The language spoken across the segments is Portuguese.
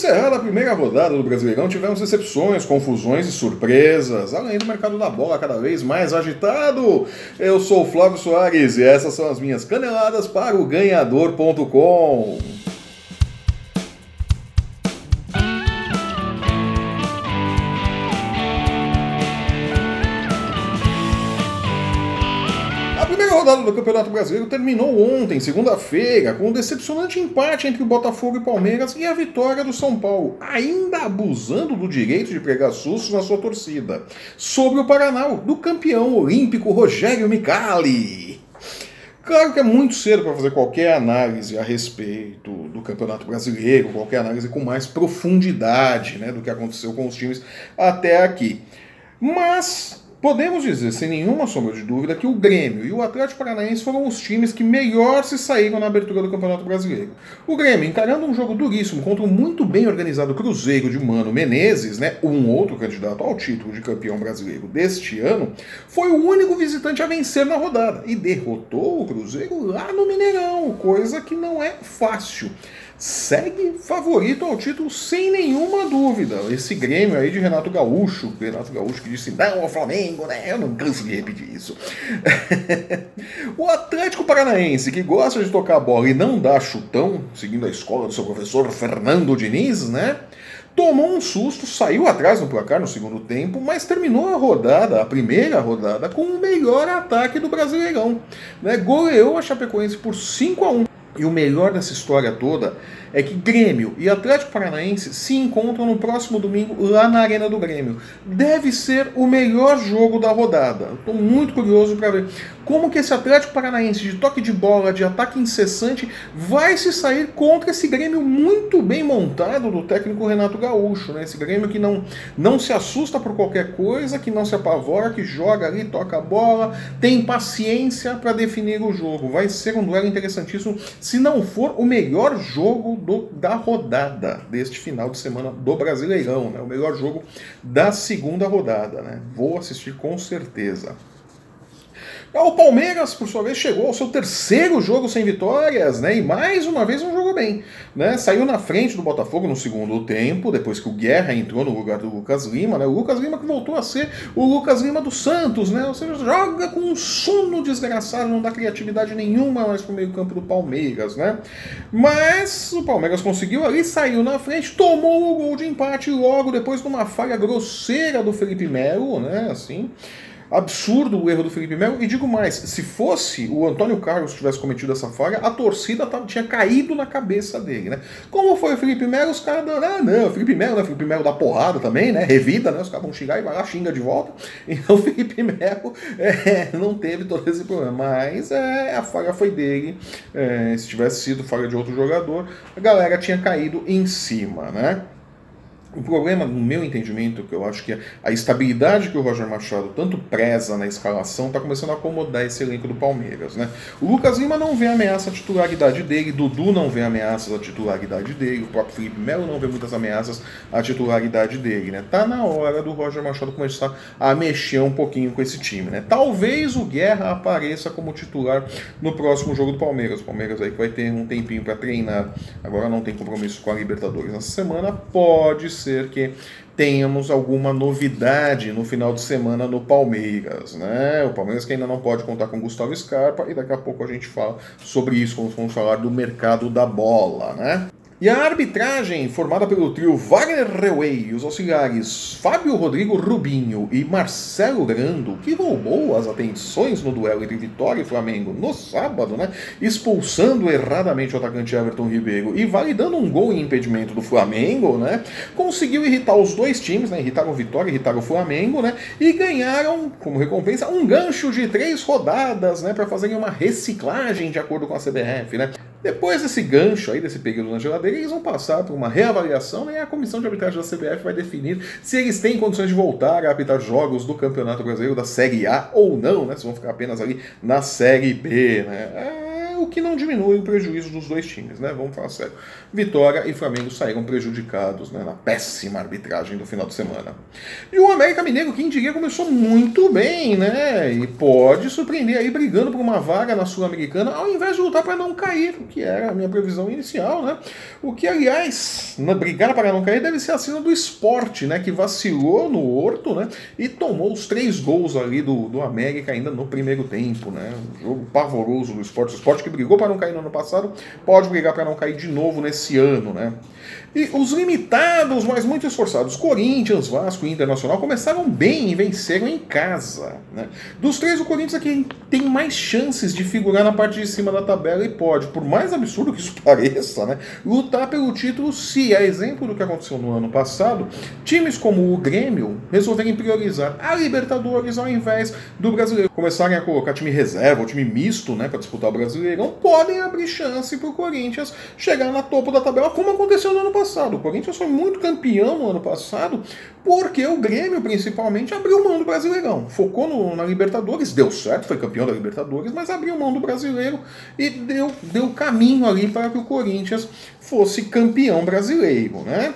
Encerrada a primeira rodada do Brasileirão, tivemos decepções, confusões e surpresas, além do mercado da bola cada vez mais agitado. Eu sou o Flávio Soares e essas são as minhas caneladas para o ganhador.com. rodada do Campeonato Brasileiro terminou ontem, segunda-feira, com um decepcionante empate entre o Botafogo e Palmeiras e a vitória do São Paulo, ainda abusando do direito de pregar sustos na sua torcida, sobre o Paraná, do campeão olímpico Rogério Micali. Claro que é muito cedo para fazer qualquer análise a respeito do Campeonato Brasileiro, qualquer análise com mais profundidade né, do que aconteceu com os times até aqui. Mas Podemos dizer, sem nenhuma sombra de dúvida, que o Grêmio e o Atlético Paranaense foram os times que melhor se saíram na abertura do Campeonato Brasileiro. O Grêmio, encarando um jogo duríssimo contra um muito bem organizado Cruzeiro de Mano Menezes, né, um outro candidato ao título de campeão brasileiro deste ano, foi o único visitante a vencer na rodada e derrotou o Cruzeiro lá no Mineirão, coisa que não é fácil segue favorito ao título sem nenhuma dúvida. Esse Grêmio aí de Renato Gaúcho, Renato Gaúcho que disse não ao Flamengo, né? Eu não canso de repetir isso. o Atlético Paranaense, que gosta de tocar a bola e não dá chutão, seguindo a escola do seu professor Fernando Diniz, né? Tomou um susto, saiu atrás no placar no segundo tempo, mas terminou a rodada, a primeira rodada, com o melhor ataque do Brasileirão. Né? Goleou a Chapecoense por 5 a 1 e o melhor dessa história toda é que Grêmio e Atlético Paranaense se encontram no próximo domingo lá na Arena do Grêmio. Deve ser o melhor jogo da rodada. Estou muito curioso para ver como que esse Atlético Paranaense de toque de bola, de ataque incessante, vai se sair contra esse Grêmio muito bem montado do técnico Renato Gaúcho. Né? Esse Grêmio que não, não se assusta por qualquer coisa, que não se apavora, que joga ali, toca a bola, tem paciência para definir o jogo. Vai ser um duelo interessantíssimo, se não for o melhor jogo do, da rodada deste final de semana do Brasileirão, né? O melhor jogo da segunda rodada, né? Vou assistir com certeza. O Palmeiras, por sua vez, chegou ao seu terceiro jogo sem vitórias, né? E mais uma vez não jogou bem. Né? Saiu na frente do Botafogo no segundo tempo, depois que o Guerra entrou no lugar do Lucas Lima, né? O Lucas Lima que voltou a ser o Lucas Lima do Santos, né? Ou seja, joga com um sono desgraçado, não dá criatividade nenhuma mais pro meio-campo do Palmeiras, né? Mas o Palmeiras conseguiu ali, saiu na frente, tomou o gol de empate logo depois de uma falha grosseira do Felipe Melo, né? Assim absurdo o erro do Felipe Melo. E digo mais, se fosse o Antônio Carlos tivesse cometido essa falha, a torcida tava, tinha caído na cabeça dele, né? Como foi o Felipe Melo, os caras, ah, não, o Felipe Melo, né? Felipe Melo dá porrada também, né? Revida, né? Os caras vão xingar e vai lá, xinga de volta. Então o Felipe Melo é, não teve todo esse problema. Mas é, a falha foi dele. É, se tivesse sido falha de outro jogador, a galera tinha caído em cima, né? O problema, no meu entendimento, que eu acho que a estabilidade que o Roger Machado tanto preza na escalação está começando a acomodar esse elenco do Palmeiras. Né? O Lucas Lima não vê ameaça à titularidade dele, Dudu não vê ameaças à titularidade dele, o próprio Felipe Melo não vê muitas ameaças à titularidade dele. Né? Tá na hora do Roger Machado começar a mexer um pouquinho com esse time. Né? Talvez o Guerra apareça como titular no próximo jogo do Palmeiras. O Palmeiras aí que vai ter um tempinho para treinar, agora não tem compromisso com a Libertadores nessa semana, pode que tenhamos alguma novidade no final de semana no Palmeiras, né? O Palmeiras que ainda não pode contar com Gustavo Scarpa e daqui a pouco a gente fala sobre isso quando vamos falar do mercado da bola, né? E a arbitragem, formada pelo trio Wagner Rewey e os auxiliares Fábio Rodrigo Rubinho e Marcelo Grando, que roubou as atenções no duelo entre Vitória e Flamengo no sábado, né? Expulsando erradamente o atacante Everton Ribeiro e validando um gol em impedimento do Flamengo, né? Conseguiu irritar os dois times, né? Irritaram o Vitória, irritaram o Flamengo, né? E ganharam, como recompensa, um gancho de três rodadas, né? Para fazerem uma reciclagem de acordo com a CBF, né? Depois desse gancho aí, desse período na geladeira, eles vão passar por uma reavaliação e a comissão de arbitragem da CBF vai definir se eles têm condições de voltar a apitar jogos do Campeonato Brasileiro da Série A ou não, né? Se vão ficar apenas ali na Série B, né? É o que não diminui o prejuízo dos dois times, né? Vamos falar sério. Vitória e Flamengo saíram prejudicados né, na péssima arbitragem do final de semana. E o América Mineiro, quem diria, começou muito bem, né? E pode surpreender aí brigando por uma vaga na Sul-Americana, ao invés de lutar para não cair, o que era a minha previsão inicial, né? O que, aliás, na brigar para não cair deve ser a cena do esporte, né? Que vacilou no Horto, né? E tomou os três gols ali do, do América ainda no primeiro tempo, né? Um jogo pavoroso do esporte. O esporte que brigou para não cair no ano passado, pode brigar para não cair de novo nesse ano, né? E os limitados, mas muito esforçados, Corinthians, Vasco e Internacional, começaram bem e venceram em casa. Né? Dos três, o Corinthians aqui tem mais chances de figurar na parte de cima da tabela e pode, por mais absurdo que isso pareça, né, lutar pelo título se, a exemplo do que aconteceu no ano passado, times como o Grêmio resolverem priorizar a Libertadores ao invés do brasileiro. Começarem a colocar time reserva, ou time misto né, para disputar o Brasileirão, podem abrir chance para o Corinthians chegar na topo da tabela, como aconteceu no ano passado passado. O Corinthians foi muito campeão no ano passado porque o Grêmio, principalmente, abriu mão do Brasileirão. Focou no, na Libertadores, deu certo, foi campeão da Libertadores, mas abriu mão do Brasileiro e deu, deu caminho ali para que o Corinthians fosse campeão brasileiro, né?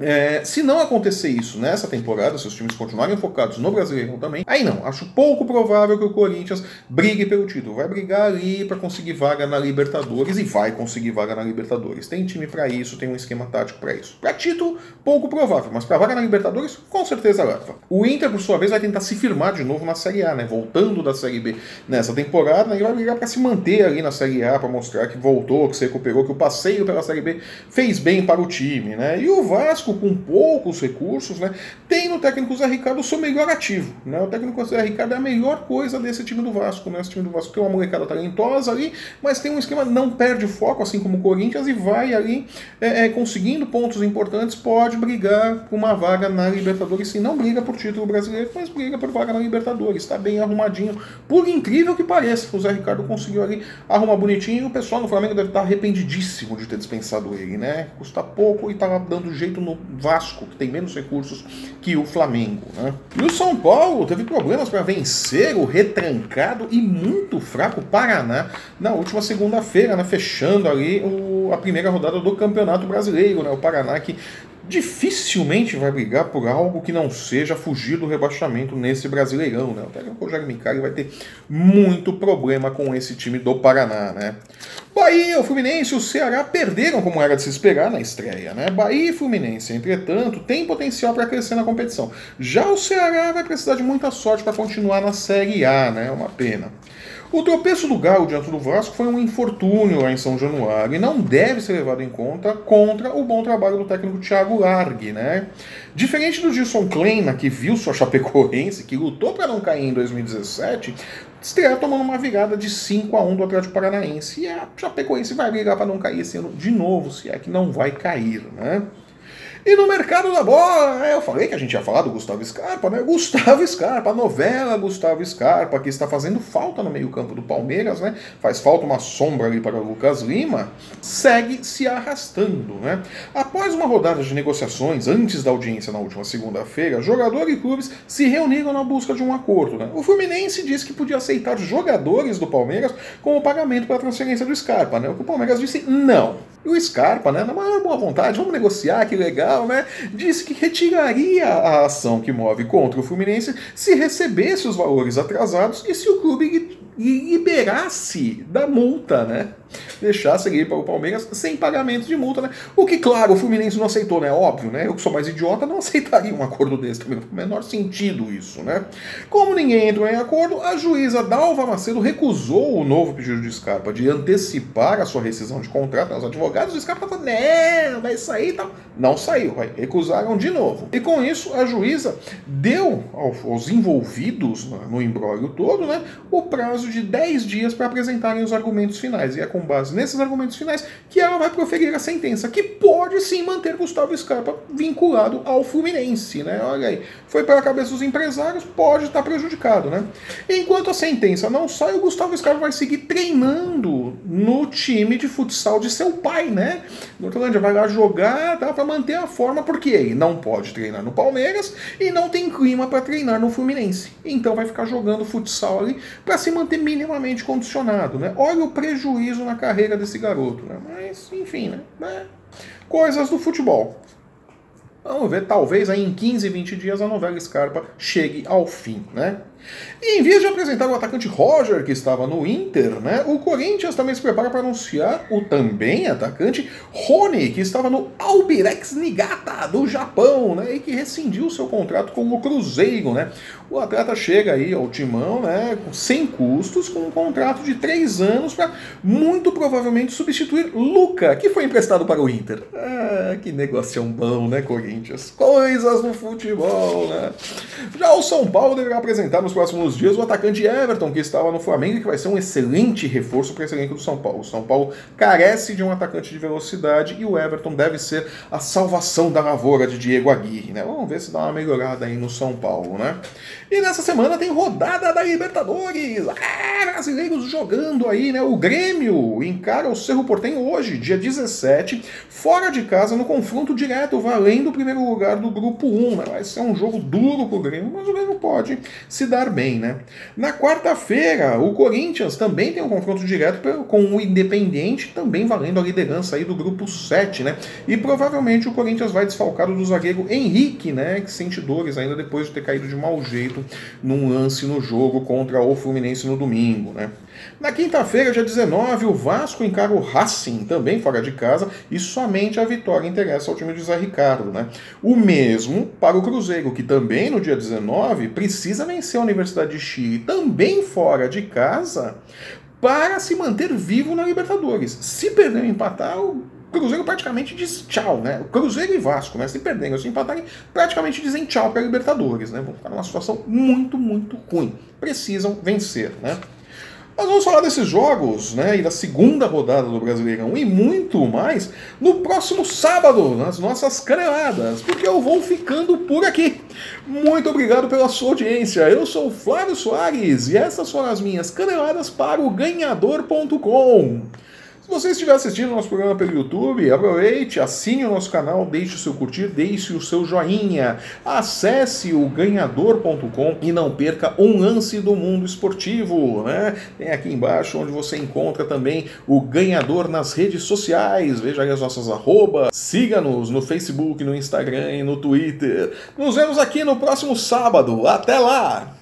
É, se não acontecer isso nessa temporada, se os times continuarem focados no Brasileirão também, aí não, acho pouco provável que o Corinthians brigue pelo título. Vai brigar ali para conseguir vaga na Libertadores e vai conseguir vaga na Libertadores. Tem time para isso, tem um esquema tático para isso. Para título, pouco provável, mas para vaga na Libertadores, com certeza leva. O Inter, por sua vez, vai tentar se firmar de novo na Série A, né? Voltando da Série B nessa temporada, e vai brigar para se manter ali na Série A, para mostrar que voltou, que se recuperou, que o passeio pela Série B fez bem para o time, né? E o Vasco Vasco, com poucos recursos, né, tem no técnico Zé Ricardo o seu melhor ativo. Né? O técnico Zé Ricardo é a melhor coisa desse time do Vasco. Né? Esse time do Vasco tem uma molecada talentosa ali, mas tem um esquema, não perde foco, assim como o Corinthians, e vai ali é, é, conseguindo pontos importantes, pode brigar por uma vaga na Libertadores. Sim, não briga por título brasileiro, mas briga por vaga na Libertadores. Está bem arrumadinho. Por incrível que pareça, o Zé Ricardo conseguiu ali arrumar bonitinho. O pessoal no Flamengo deve estar arrependidíssimo de ter dispensado ele, né? Custa pouco e estava dando jeito no Vasco, que tem menos recursos que o Flamengo. Né? E o São Paulo teve problemas para vencer o retrancado e muito fraco Paraná na última segunda-feira, né? fechando ali o, a primeira rodada do Campeonato Brasileiro. Né? O Paraná que dificilmente vai brigar por algo que não seja fugir do rebaixamento nesse Brasileirão, né? O técnico Rogério Micali vai ter muito problema com esse time do Paraná, né? Bahia, o Fluminense e o Ceará perderam como era de se esperar na estreia, né? Bahia e Fluminense, entretanto, têm potencial para crescer na competição. Já o Ceará vai precisar de muita sorte para continuar na Série A, né? É uma pena. O tropeço do Galo diante do Vasco foi um infortúnio lá em São Januário e não deve ser levado em conta contra o bom trabalho do técnico Thiago Largue, né? Diferente do Gilson Kleina, que viu sua Chapecoense, que lutou para não cair em 2017, estreia tomando uma virada de 5 a 1 do Atlético Paranaense. E a Chapecoense vai brigar para não cair esse ano de novo, se é que não vai cair, né? E no mercado da bola, eu falei que a gente ia falar do Gustavo Scarpa, né? Gustavo Scarpa, a novela Gustavo Scarpa, que está fazendo falta no meio-campo do Palmeiras, né? Faz falta uma sombra ali para o Lucas Lima, segue se arrastando, né? Após uma rodada de negociações antes da audiência na última segunda-feira, jogador e clubes se reuniram na busca de um acordo, né? O Fluminense disse que podia aceitar jogadores do Palmeiras como pagamento para a transferência do Scarpa, né? O que o Palmeiras disse não. E o Scarpa, né, na maior boa vontade, vamos negociar, que legal, né? Disse que retiraria a ação que move contra o Fluminense se recebesse os valores atrasados e se o clube liberasse da multa, né? deixasse ele para o Palmeiras sem pagamento de multa, né? O que, claro, o Fluminense não aceitou, né? Óbvio, né? Eu que sou mais idiota não aceitaria um acordo desse também. Não faz o menor sentido isso, né? Como ninguém entrou em acordo, a juíza Dalva Macedo recusou o novo pedido de Scarpa de antecipar a sua rescisão de contrato. Os advogados de Scarpa falaram, não, vai sair e tal. Não saiu, vai. recusaram de novo. E com isso, a juíza deu aos envolvidos no embrólio todo, né, o prazo de 10 dias para apresentarem os argumentos finais. E é com base nesses argumentos finais que ela vai proferir a sentença, que pode sim manter Gustavo Scarpa vinculado ao Fluminense, né? Olha aí, foi pela cabeça dos empresários, pode estar prejudicado, né? Enquanto a sentença não sai, o Gustavo Scarpa vai seguir treinando no time de futsal de seu pai, né? O Hortolândia vai lá jogar, tá, para manter a forma, porque ele não pode treinar no Palmeiras e não tem clima para treinar no Fluminense. Então vai ficar jogando futsal ali para se manter minimamente condicionado, né? Olha o prejuízo na carreira desse garoto, né? Mas, enfim, né? É. Coisas do futebol. Vamos ver, talvez aí em 15, 20 dias a novela Scarpa chegue ao fim, né? E em vez de apresentar o atacante Roger, que estava no Inter, né, o Corinthians também se prepara para anunciar o também atacante Rony, que estava no Albirex Niigata, do Japão, né, e que rescindiu seu contrato com o Cruzeiro. Né. O atleta chega aí ao timão né, sem custos, com um contrato de três anos para muito provavelmente substituir Luca, que foi emprestado para o Inter. Ah, que negócio bom, né, Corinthians? Coisas no futebol, né? Já o São Paulo deverá apresentar nos próximos dias o atacante Everton, que estava no Flamengo e que vai ser um excelente reforço para esse elenco do São Paulo. O São Paulo carece de um atacante de velocidade e o Everton deve ser a salvação da lavoura de Diego Aguirre, né? Vamos ver se dá uma melhorada aí no São Paulo, né? E nessa semana tem rodada da Libertadores. Ah, brasileiros jogando aí, né? O Grêmio encara o Cerro Portenho hoje, dia 17, fora de casa, no confronto direto, valendo o primeiro lugar do grupo 1. Né? Vai ser um jogo duro pro Grêmio, mas o Grêmio pode se dar bem, né? Na quarta-feira, o Corinthians também tem um confronto direto com o Independente, também valendo a liderança aí do grupo 7, né? E provavelmente o Corinthians vai desfalcado do zagueiro Henrique, né? Que sente dores ainda depois de ter caído de mau jeito num lance no jogo contra o Fluminense no domingo, né? Na quinta-feira, dia 19, o Vasco encara o Racing, também fora de casa, e somente a vitória interessa ao time de Zé Ricardo. Né? O mesmo para o Cruzeiro, que também no dia 19 precisa vencer a Universidade de Chile, também fora de casa, para se manter vivo na Libertadores. Se perder ou empatar, Cruzeiro praticamente diz tchau, né? Cruzeiro e Vasco, né? Se perderem ou se empatarem, praticamente dizem tchau para a Libertadores, né? Vão ficar numa situação muito, muito ruim. Precisam vencer, né? Nós vamos falar desses jogos, né, e da segunda rodada do Brasileirão e muito mais no próximo sábado, nas nossas caneladas, porque eu vou ficando por aqui. Muito obrigado pela sua audiência. Eu sou Flávio Soares e essas foram as minhas caneladas para o ganhador.com. Se você estiver assistindo nosso programa pelo YouTube, aproveite, assine o nosso canal, deixe o seu curtir, deixe o seu joinha. Acesse o ganhador.com e não perca um lance do mundo esportivo. Né? Tem aqui embaixo onde você encontra também o ganhador nas redes sociais. Veja aí as nossas arrobas. Siga-nos no Facebook, no Instagram e no Twitter. Nos vemos aqui no próximo sábado. Até lá!